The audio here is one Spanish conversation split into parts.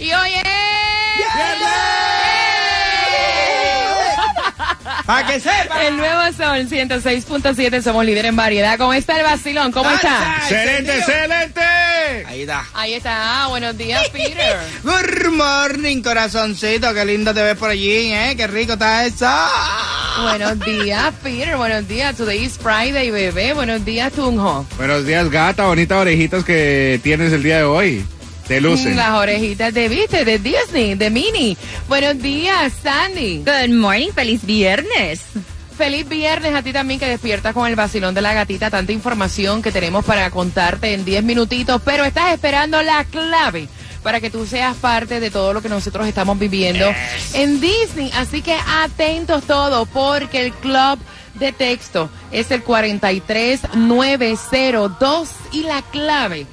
Y hoy es... Para que sepa. El nuevo sol 106.7, somos líder en variedad. ¿Cómo está el vacilón? ¿Cómo está? Excelente, excelente. Ahí está. Ahí está. Ah, buenos días, Peter. Good morning, corazoncito. Qué lindo te ves por allí, ¿eh? Qué rico está eso. buenos días, Peter. Buenos días. Today is Friday, bebé. Buenos días, Tunjo. Buenos días, gata. Bonitas orejitas que tienes el día de hoy. Te lucen. Las orejitas de viste, de Disney, de Minnie. Buenos días, Sandy. Good morning, feliz viernes. Feliz viernes a ti también que despiertas con el vacilón de la gatita. Tanta información que tenemos para contarte en 10 minutitos, pero estás esperando la clave para que tú seas parte de todo lo que nosotros estamos viviendo en Disney. Así que atentos todos, porque el club de texto es el 43902 y la clave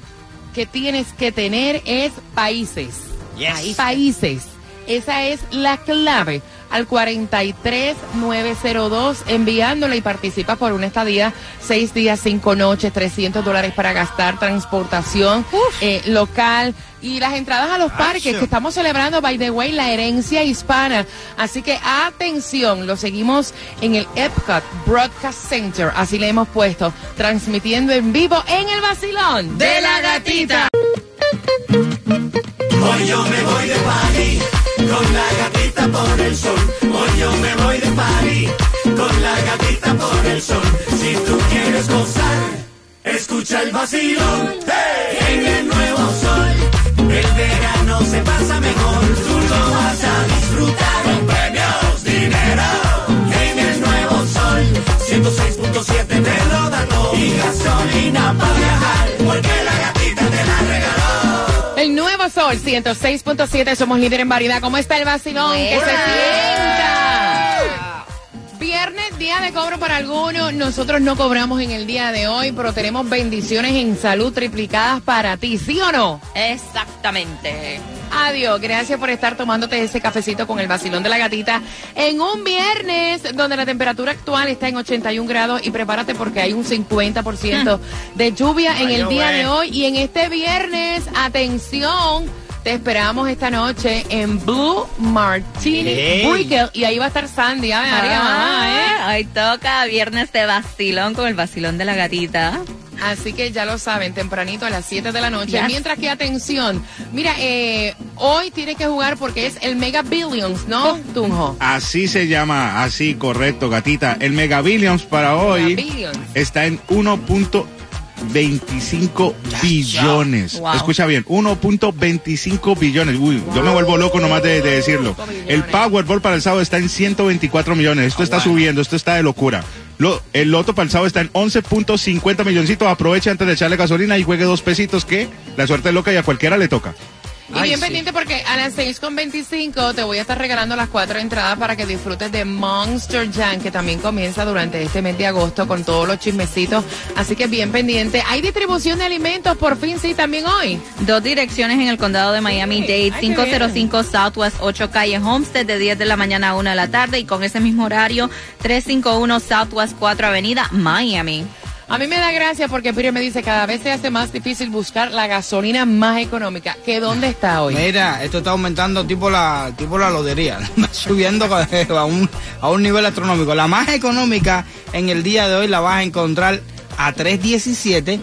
que tienes que tener es países. Yes. Países. Esa es la clave al 43902 enviándola y participa por una estadía, seis días, cinco noches, 300 dólares para gastar, transportación eh, local y las entradas a los parques que estamos celebrando, by the way, la herencia hispana. Así que atención, lo seguimos en el Epcot Broadcast Center, así le hemos puesto, transmitiendo en vivo en el vacilón De la gatita. Hoy yo me voy de party con la gatita por el sol. Hoy yo me voy de party con la gatita por el sol. Si tú quieres gozar, escucha el vacilón hey, en el sol 106.7, somos líder en variedad. ¿Cómo está el vacilón? Que se sienta. Viernes, día de cobro para algunos. Nosotros no cobramos en el día de hoy, pero tenemos bendiciones en salud triplicadas para ti, ¿sí o no? Exactamente. Adiós, gracias por estar tomándote ese cafecito con el vacilón de la gatita en un viernes donde la temperatura actual está en 81 grados y prepárate porque hay un 50% de lluvia en el día de hoy y en este viernes, atención, te esperamos esta noche en Blue Martini. Brickell y ahí va a estar Sandy, María, mamá, ¿eh? Ah, Hoy toca viernes de vacilón con el vacilón de la gatita. Así que ya lo saben, tempranito a las 7 de la noche. Yes. Mientras que, atención, mira, eh, hoy tiene que jugar porque es el Mega Billions, ¿no, Tunjo? Así se llama, así, correcto, gatita. El Mega Billions para hoy Billions. está en 1.25 billones. Wow. Escucha bien, 1.25 billones. Uy, yo me vuelvo loco nomás de, de decirlo. El Powerball para el sábado está en 124 millones. Esto está subiendo, esto está de locura. Lo- el loto para el sábado está en 11.50 milloncitos. Aproveche antes de echarle gasolina y juegue dos pesitos que la suerte es loca y a cualquiera le toca. Y Ay, bien sí. pendiente porque a las 6.25 te voy a estar regalando las cuatro entradas para que disfrutes de Monster Jam, que también comienza durante este mes de agosto con todos los chismecitos. Así que bien pendiente. Hay distribución de alimentos, por fin sí, también hoy. Dos direcciones en el condado de Miami-Dade, qué 505 Southwest 8 Calle Homestead de 10 de la mañana a 1 de la tarde y con ese mismo horario 351 Southwest 4 Avenida, Miami. A mí me da gracia porque Piri me dice cada vez se hace más difícil buscar la gasolina más económica. ¿Que dónde está hoy? Mira, esto está aumentando tipo la tipo la lotería, subiendo a un, a un nivel astronómico. La más económica en el día de hoy la vas a encontrar a 317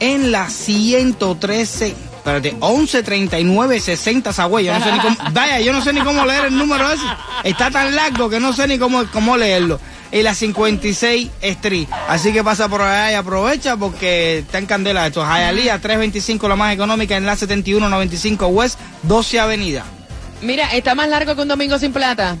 en la 113 Espérate, 1139 60 Sagüey. Yo no sé ni cómo. Vaya, yo no sé ni cómo leer el número ese. Está tan largo que no sé ni cómo, cómo leerlo. Y la 56 Street. Así que pasa por allá y aprovecha porque está en candela esto. Hialeah 325 la más económica en la 7195 West 12 Avenida. Mira, está más largo que un domingo sin plata.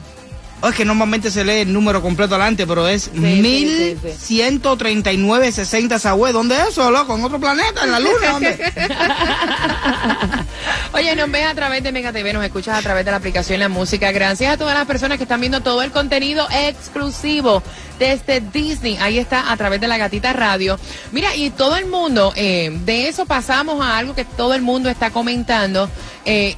Oh, es que normalmente se lee el número completo adelante, pero es sí, sí. 1139-60 Sagüey. ¿Dónde es eso, loco? ¿En otro planeta? ¿En la luna? ¿Dónde? Oye, nos ves a través de Mega TV, nos escuchas a través de la aplicación La Música. Gracias a todas las personas que están viendo todo el contenido exclusivo desde Disney. Ahí está, a través de la Gatita Radio. Mira, y todo el mundo, eh, de eso pasamos a algo que todo el mundo está comentando. Eh,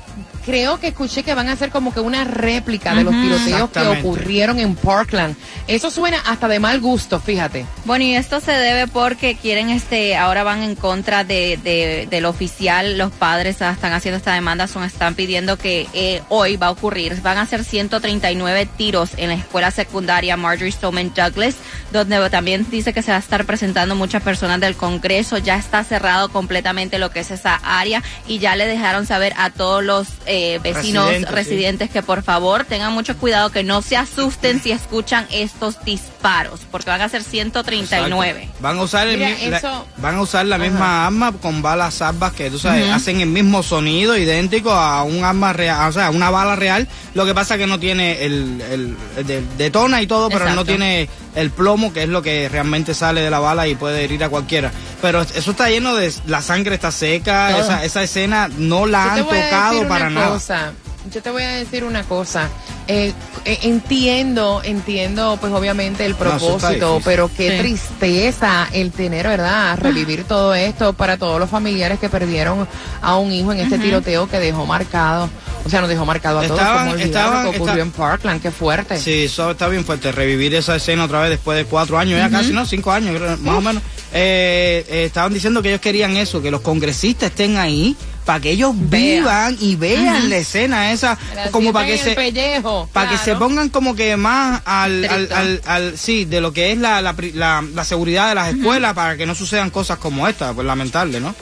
creo que escuché que van a hacer como que una réplica de los tiroteos que ocurrieron en Parkland. Eso suena hasta de mal gusto, fíjate. Bueno, y esto se debe porque quieren, este, ahora van en contra de, de- del oficial. Los padres están haciendo esta demanda, son, están pidiendo que eh, hoy va a ocurrir. Van a ser 139 tiros en la escuela secundaria Marjorie Stoneman Douglas, donde también dice que se va a estar presentando muchas personas del Congreso. Ya está cerrado completamente lo que es esa área y ya le dejaron saber a todos los eh, vecinos Residentes, residentes, sí. que por favor tengan mucho cuidado, que no se asusten si escuchan estos disparos, porque van a ser 139. Exacto. Van a usar el Mira, mi- la- eso- van a usar la misma arma con balas salvas que tú sabes, hacen el mismo sonido idéntico a un arma real, o sea, una bala real. Lo que pasa que no tiene el, el, el de- detona y todo, pero no tiene el plomo que es lo que realmente sale de la bala y puede herir a cualquiera. Pero eso está lleno de la sangre está seca, esa, esa escena no la Yo te han voy a tocado decir para una nada. cosa. Yo te voy a decir una cosa. Eh, eh, entiendo, entiendo, pues obviamente el está propósito, difícil. pero qué Sí. tristeza el tener, ¿verdad? Revivir todo esto para todos los familiares que perdieron a un hijo en este tiroteo que dejó marcado, o sea, nos dejó marcado a todos. Estaban- como olvidar estaban- lo que ocurrió esta- en Parkland, qué fuerte. Sí, eso está bien fuerte. Revivir esa escena otra vez después de cuatro años, ya casi, ¿no? Cinco años, más o menos. Eh, eh, estaban diciendo que ellos querían eso, que los congresistas estén ahí para que ellos Vean. vivan y vean la escena esa, como para que se pellejo, para que se pongan como que más al, al, al, al- sí, de lo que es la, la, la- la seguridad de las escuelas para que no sucedan cosas como esta, pues lamentable, ¿no?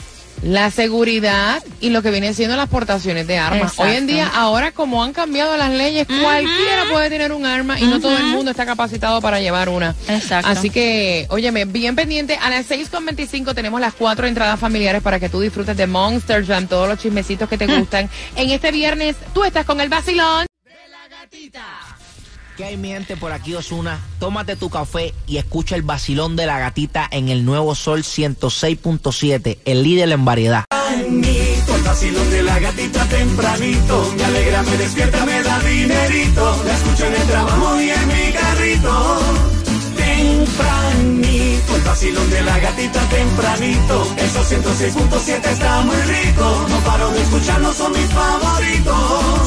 La seguridad y lo que viene siendo las portaciones de armas. Exacto. Hoy en día, ahora como han cambiado las leyes, cualquiera puede tener un arma y no todo el mundo está capacitado para llevar una. Exacto. Así que, óyeme, bien pendiente, a las 6.25 tenemos las cuatro entradas familiares para que tú disfrutes de Monster Jam, todos los chismecitos que te gustan. En este viernes, tú estás con el vacilón. ¿Qué hay mi gente por aquí Osuna? Tómate tu café y escucha el vacilón de la gatita en el nuevo Sol 106.7, el líder en variedad. El vacilón de la gatita tempranito. Me alegra, me despierta, me da dinerito. La escucho en el trabajo y en mi carrito. Tempranito. El vacilón de la gatita tempranito. Esos 106.7 está muy rico. No paro de escucharlo, son mis favoritos.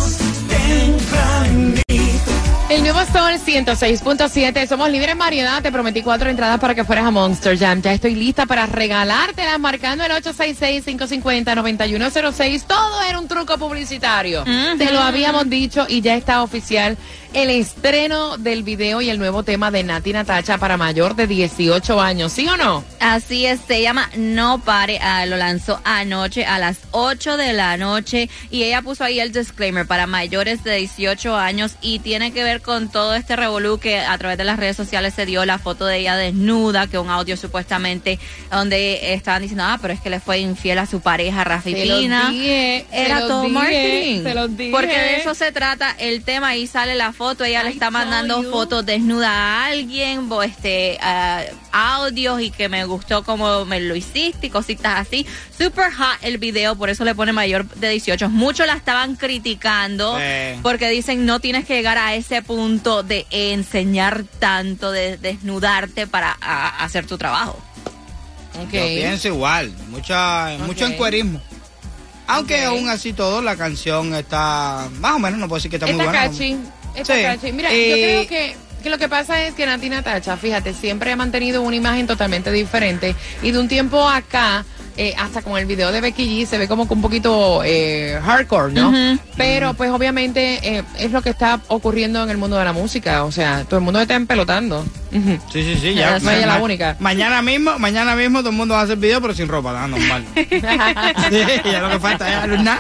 Sol 106.7. Somos líderes en. Te prometí cuatro entradas para que fueras a Monster Jam. Ya estoy lista para regalártelas marcando el 866-550-9106. Todo era un truco publicitario. Te lo habíamos dicho y ya está oficial el estreno del video y el nuevo tema de Nati Natacha para mayor de 18 años. ¿Sí o no? Así es, se llama No Pare, ah, lo lanzó anoche a las 8 de la noche y ella puso ahí el disclaimer para mayores de 18 años y tiene que ver con todo este revolú que a través de las redes sociales se dio la foto de ella desnuda, que un audio supuestamente donde estaban diciendo, ah, pero es que le fue infiel a su pareja Rafi Pina. dije, Era todo dije, marketing. te lo dije. Porque de eso se trata el tema. Ahí sale la foto. Ella le está mandando you. fotos desnuda a alguien, bo- este, audios y que me gustó como me lo hiciste y cositas así. Super hot el video, por eso le pone mayor de 18. Muchos la estaban criticando Sí. porque dicen no tienes que llegar a ese punto de enseñar tanto, de desnudarte para hacer tu trabajo. Ok. Yo pienso igual, mucha, mucho Ok. encuerismo. Aunque Ok. aún así todo, la canción está más o menos, no puedo decir que está, muy buena. catchy. Sí. Mira, Eh, yo creo que, que lo que pasa es que Nati Natacha, fíjate, siempre ha mantenido una imagen totalmente diferente. Y de un tiempo acá, eh, hasta con el video de Becky G, se ve como que un poquito eh, hardcore, ¿no? Pero pues obviamente eh, es lo que está ocurriendo en el mundo de la música. O sea, todo el mundo está empelotando. Sí, sí, sí, ya. No ella la única. Mañana mismo, mañana mismo todo el mundo va a hacer video, pero sin ropa, nada, normal. sí, ya lo que falta es alumnar.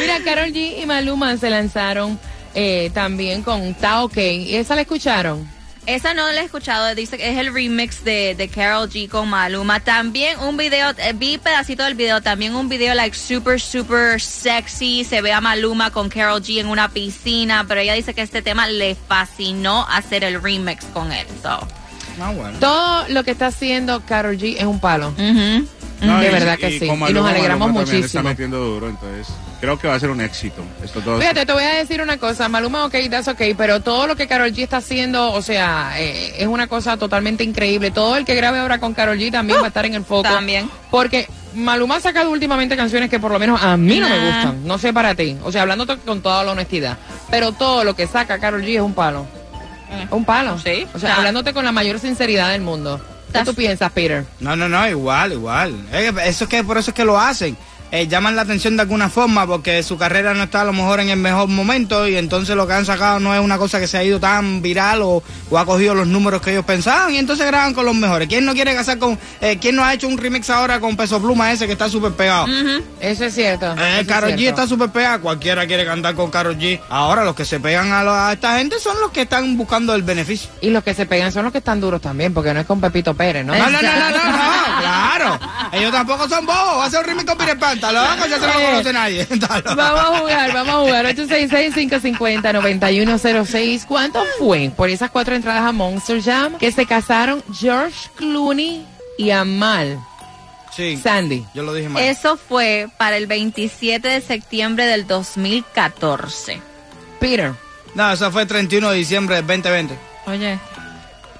Mira, Carol G y Maluma se lanzaron eh, también con Tao K. ¿Y esa la escucharon? Esa no la he escuchado, dice que es el remix de, de Carol G con Maluma. También un video, eh, vi pedacito del video, también un video like super, super sexy. Se ve a Maluma con Carol G en una piscina, pero ella dice que este tema le fascinó hacer el remix con él. So. Ah, bueno. Todo lo que está haciendo Carol G es un palo. No, de y- verdad que sí. Y nos alegramos Maluma muchísimo. Está metiendo duro, entonces creo que va a ser un éxito. Estos dos. Fíjate, te voy a decir una cosa, Maluma, ok, that's ok, pero todo lo que Carol G está haciendo, o sea, eh, es una cosa totalmente increíble. Todo el que grabe ahora con Carol G también va a estar en el foco. También. Porque Maluma ha sacado últimamente canciones que por lo menos a mí no me gustan. No sé para ti. O sea, hablando con toda la honestidad. Pero todo lo que saca Carol G es un palo. Es un palo. Sí. O sea, Ah. hablándote con la mayor sinceridad del mundo. ¿Qué tú piensas, Peter? No, no, no, igual, igual. Eh, Eso es que por eso es que lo hacen. Eh, llaman la atención de alguna forma porque su carrera no está a lo mejor en el mejor momento y entonces lo que han sacado no es una cosa que se ha ido tan viral o, o ha cogido los números que ellos pensaban y entonces graban con los mejores. ¿Quién no quiere casar con... eh, ¿Quién no ha hecho un remix ahora con Peso Pluma ese que está súper pegado? Eso es cierto. Eh, es Karol G está súper pegada, cualquiera quiere cantar con Karol G. Ahora los que se pegan a, la- a esta gente son los que están buscando el beneficio. Y los que se pegan son los que están duros también, porque no es con Pepito Pérez, ¿no? No, no, no, no, no, no, claro. Ellos tampoco son bobos. Va a ser un remix con Peter Pan, está loco, ya se lo conoce nadie. Vamos a jugar, vamos a jugar. 866-550-9106. ¿Cuánto fue por esas cuatro entradas a Monster Jam que se casaron George Clooney y Amal Sí, Sandy? yo lo dije mal. Eso fue para el 27 de septiembre del 2014. Peter, No, eso fue el 31 de diciembre del 2020. Oye.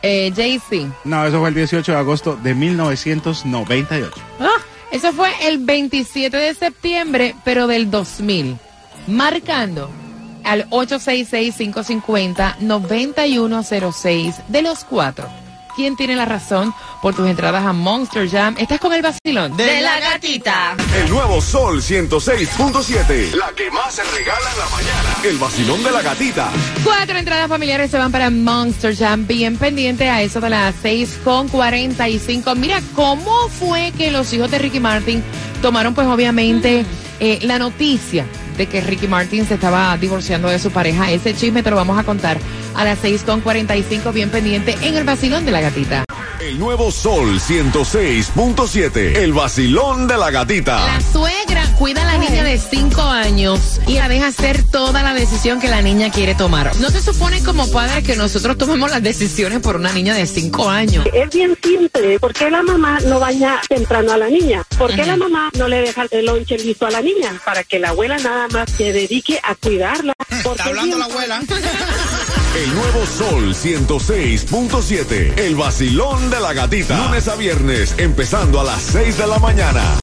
eh, JC. No, eso fue el 18 de agosto de 1998. Eso fue el 27 de septiembre, pero del 2000. Marcando al 866-550-9106 de los cuatro. ¿Quién tiene la razón por tus entradas a Monster Jam? Estás con el vacilón. De la gatita. El nuevo Sol 106.7. La que más se regala en la mañana. El vacilón de la gatita. Cuatro entradas familiares se van para Monster Jam. Bien pendiente a eso de las 6 con 45. Mira, ¿cómo fue que los hijos de Ricky Martin tomaron, pues obviamente, eh, la noticia de que Ricky Martin se estaba divorciando de su pareja? Ese chisme te lo vamos a contar a las 6 con 45. Bien pendiente en el vacilón de la gatita. El nuevo Sol 106.7. El vacilón de la gatita. La suegra cuida a la niña de 5 años y la deja hacer toda la decisión que la niña quiere tomar. No se supone como padres que nosotros tomemos las decisiones por una niña de 5 años. Es bien simple. ¿Por qué la mamá no baña temprano a la niña? ¿Por qué la mamá no le deja el lonche listo a la niña? Para que la abuela nada más se dedique a cuidarla. Porque Está es hablando la abuela. El nuevo Sol 106.7. El vacilón de la gatita. Lunes a viernes, empezando a las 6 de la mañana.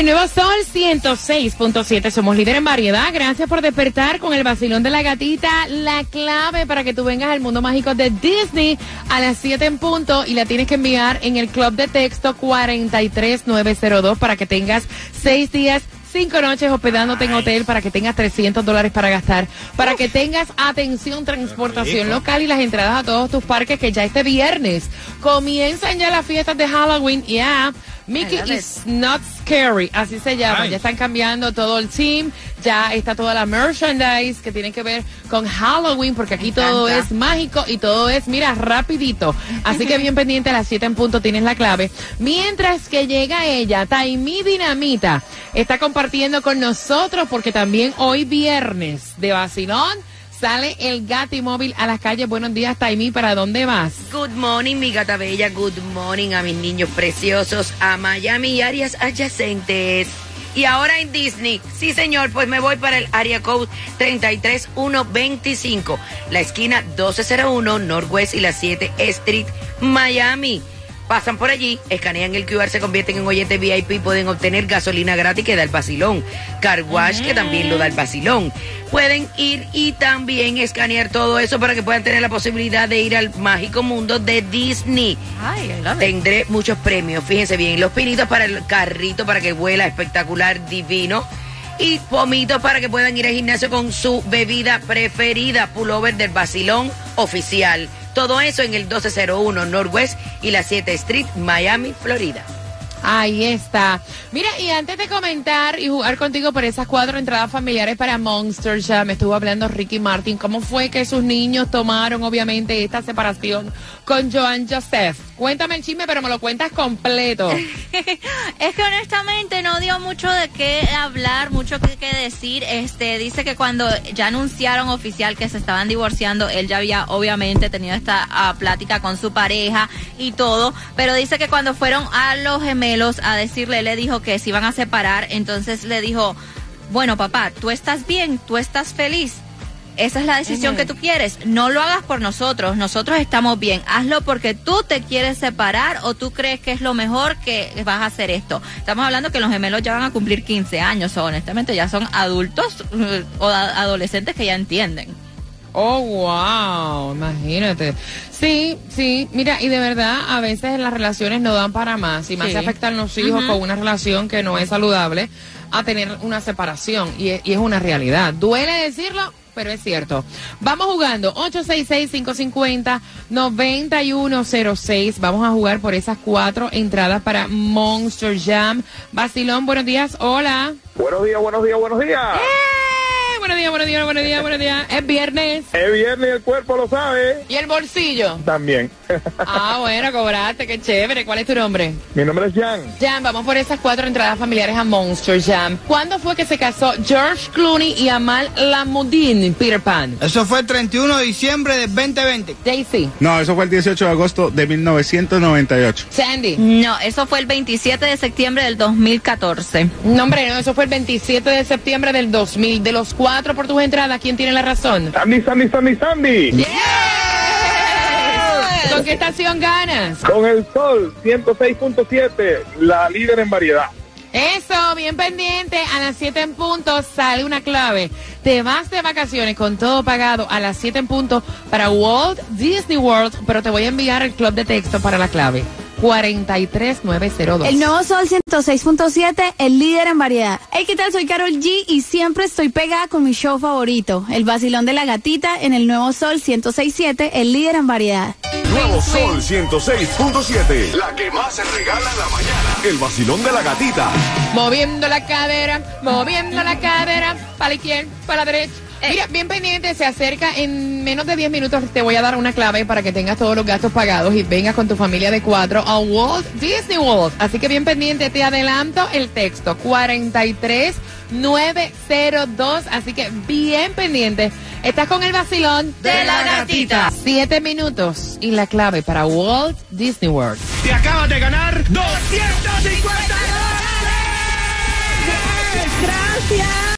El nuevo Sol 106.7. Somos líder en variedad. Gracias por despertar con el vacilón de la gatita. La clave para que tú vengas al mundo mágico de Disney a las 7 en punto y la tienes que enviar en el club de texto 43902 para que tengas 6 días. Cinco noches hospedándote en hotel para que tengas 300 dólares para gastar, para que tengas atención, transportación local y las entradas a todos tus parques que ya este viernes comienzan ya las fiestas de Halloween. Yeah, Mickey is not scary, así se llama. Ay. Ya están cambiando todo el team, ya está toda la merchandise que tiene que ver con Halloween, porque aquí todo es mágico y todo es, mira, rapidito. Así que bien pendiente a las 7 en punto tienes la clave. Mientras que llega ella, Taimi Dinamita, está compartiendo con nosotros porque también hoy viernes de vacilón sale el Gati Móvil a las calles. Buenos días, Taimi, ¿para dónde vas? Good morning, mi gata bella. Good morning a mis niños preciosos, a Miami y áreas adyacentes. Y ahora en Disney, sí señor, pues me voy para el área code 33125, la esquina 1201 Northwest y la 7 Street, Miami. Pasan por allí, escanean el QR, se convierten en oyentes VIP, pueden obtener gasolina gratis que da el vacilón, car wash que también lo da el vacilón. Pueden ir y también escanear todo eso para que puedan tener la posibilidad de ir al mágico mundo de Disney. Ay, I love it. Tendré muchos premios, fíjense bien, los pinitos para el carrito para que vuela espectacular, divino. Y pomitos para que puedan ir al gimnasio con su bebida preferida, pullover del vacilón oficial. Todo eso en el 1201 Northwest y la 7 Street, Miami, Florida. Ahí está. Mira, y antes de comentar y jugar contigo por esas cuatro entradas familiares para Monster ya me estuvo hablando Ricky Martin. ¿Cómo fue que sus niños tomaron, obviamente, esta separación con Joan Joseph? Cuéntame el chisme, pero me lo cuentas completo. es que honestamente no dio mucho de qué hablar, mucho que, decir. Este dice que cuando ya anunciaron oficial que se estaban divorciando, él ya había obviamente tenido esta ah, plática con su pareja y todo, pero dice que cuando fueron a los gemelos a decirle, le dijo que se iban a separar, entonces le dijo, bueno papá, tú estás bien, tú estás feliz. Esa es la decisión que tú quieres. No lo hagas por nosotros. Nosotros estamos bien. Hazlo porque tú te quieres separar o tú crees que es lo mejor que vas a hacer esto. Estamos hablando que los gemelos ya van a cumplir 15 años. O honestamente ya son adultos o adolescentes que ya entienden. Oh, wow, imagínate. Sí, sí, mira, y de verdad, a veces las relaciones no dan para más y más Sí. se afectan los hijos con una relación que no es saludable a tener una separación y es, y es una realidad. Duele decirlo, pero es cierto. Vamos jugando 866-550-9106. Vamos a jugar por esas cuatro entradas para Monster Jam. Basilón, buenos días. Hola. Buenos días, buenos días, buenos días. ¡Eh! Buenos días, buenos días, buenos días, buenos días. Es viernes. Es viernes y el cuerpo lo sabe. ¿Y el bolsillo? También. Ah, bueno, cobraste, qué chévere. ¿Cuál es tu nombre? Mi nombre es Jan. Jam, vamos por esas cuatro entradas familiares a Monster Jam. ¿Cuándo fue que se casó George Clooney y Amal Lamudin, Peter Pan? Eso fue el 31 de diciembre del 2020. Daisy, No, eso fue el 18 de agosto de 1998. Sandy. No, eso fue el 27 de septiembre del 2014. No, hombre, no, eso fue el 27 de septiembre del 2000. De los cuatro por tus entradas, ¿quién tiene la razón? Sandy, Sandy, Sandy, Sandy. ¿Con qué estación ganas? Con el sol 106.7, la líder en variedad. Eso, bien pendiente. A las 7 en punto sale una clave. Te vas de vacaciones con todo pagado a las 7 en punto para Walt Disney World, pero te voy a enviar el club de texto para la clave. 43902. El nuevo Sol 106.7, el líder en variedad. Hey, ¿qué tal? Soy Carol G y siempre estoy pegada con mi show favorito, El Vacilón de la Gatita, en el nuevo Sol 106.7, el líder en variedad. Nuevo Sol 106.7. La que más se regala en la mañana. El vacilón de la gatita. Moviendo la cadera, moviendo la cadera, para la izquierda, para la derecha. Mira, bien pendiente, se acerca en menos de 10 minutos. Te voy a dar una clave para que tengas todos los gastos pagados y vengas con tu familia de cuatro a Walt Disney World. Así que bien pendiente, te adelanto el texto 43902. Así que bien pendiente. Estás con el vacilón De la gatita. Siete minutos y la clave para Walt Disney World. Te acabas de ganar 250 dólares. Gracias.